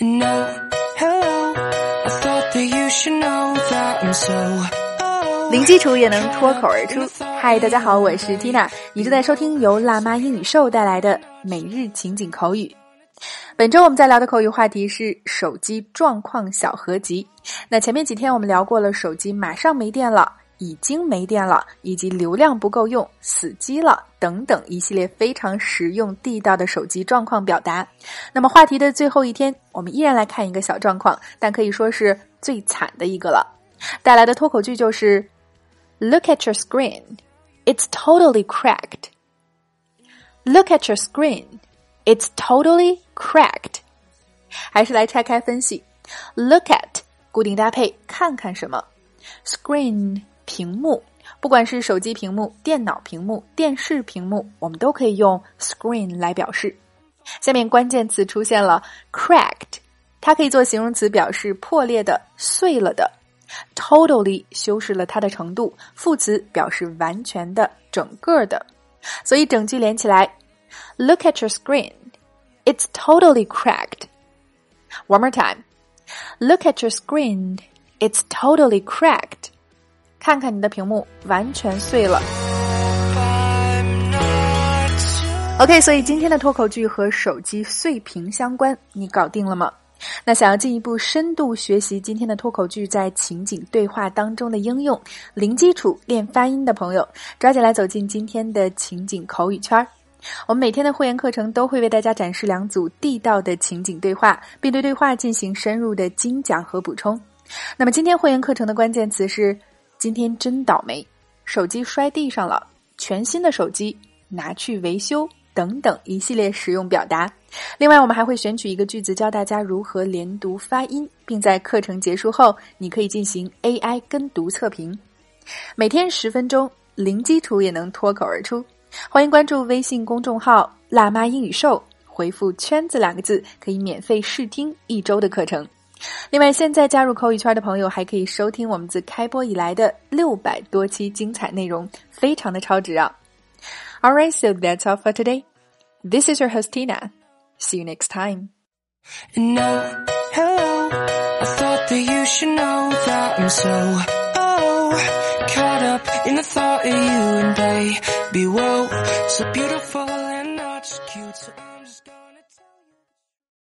No, hello. I thought that you should know that I'm so. 零基础也能脱口而出。嗨，大家好，我是 Tina，你正在收听由辣妈英语秀带来的每日情景口语。本周我们在聊的口语话题是手机状况小合集。那前面几天我们聊过了，手机马上没电了。已经没电了，以及流量不够用、死机了等等一系列非常实用地道的手机状况表达。那么话题的最后一天，我们依然来看一个小状况，但可以说是最惨的一个了。带来的脱口句就是：Look at your screen, it's totally cracked. Look at your screen, it's totally cracked. 还是来拆开分析：Look at 固定搭配，看看什么；Screen。屏幕，不管是手机屏幕、电脑屏幕、电视屏幕，我们都可以用 screen 来表示。下面关键词出现了 cracked，它可以做形容词，表示破裂的、碎了的。totally 修饰了它的程度，副词表示完全的、整个的。所以整句连起来，Look at your screen, it's totally cracked. One more time, Look at your screen, it's totally cracked. 看看你的屏幕，完全碎了。OK，所以今天的脱口剧和手机碎屏相关，你搞定了吗？那想要进一步深度学习今天的脱口剧在情景对话当中的应用，零基础练发音的朋友，抓紧来走进今天的情景口语圈儿。我们每天的会员课程都会为大家展示两组地道的情景对话，并对对话进行深入的精讲和补充。那么今天会员课程的关键词是。今天真倒霉，手机摔地上了，全新的手机拿去维修等等一系列实用表达。另外，我们还会选取一个句子教大家如何连读发音，并在课程结束后，你可以进行 AI 跟读测评。每天十分钟，零基础也能脱口而出。欢迎关注微信公众号“辣妈英语秀”，回复“圈子”两个字，可以免费试听一周的课程。另外，现在加入口语圈的朋友还可以收听我们自开播以来的六百多期精彩内容，非常的超值啊！Alright, so that's all for today. This is your host Tina. See you next time. No, hello. I thought that you should know that I'm so oh caught up in the thought of you and baby. Whoa, so beautiful and not cute. So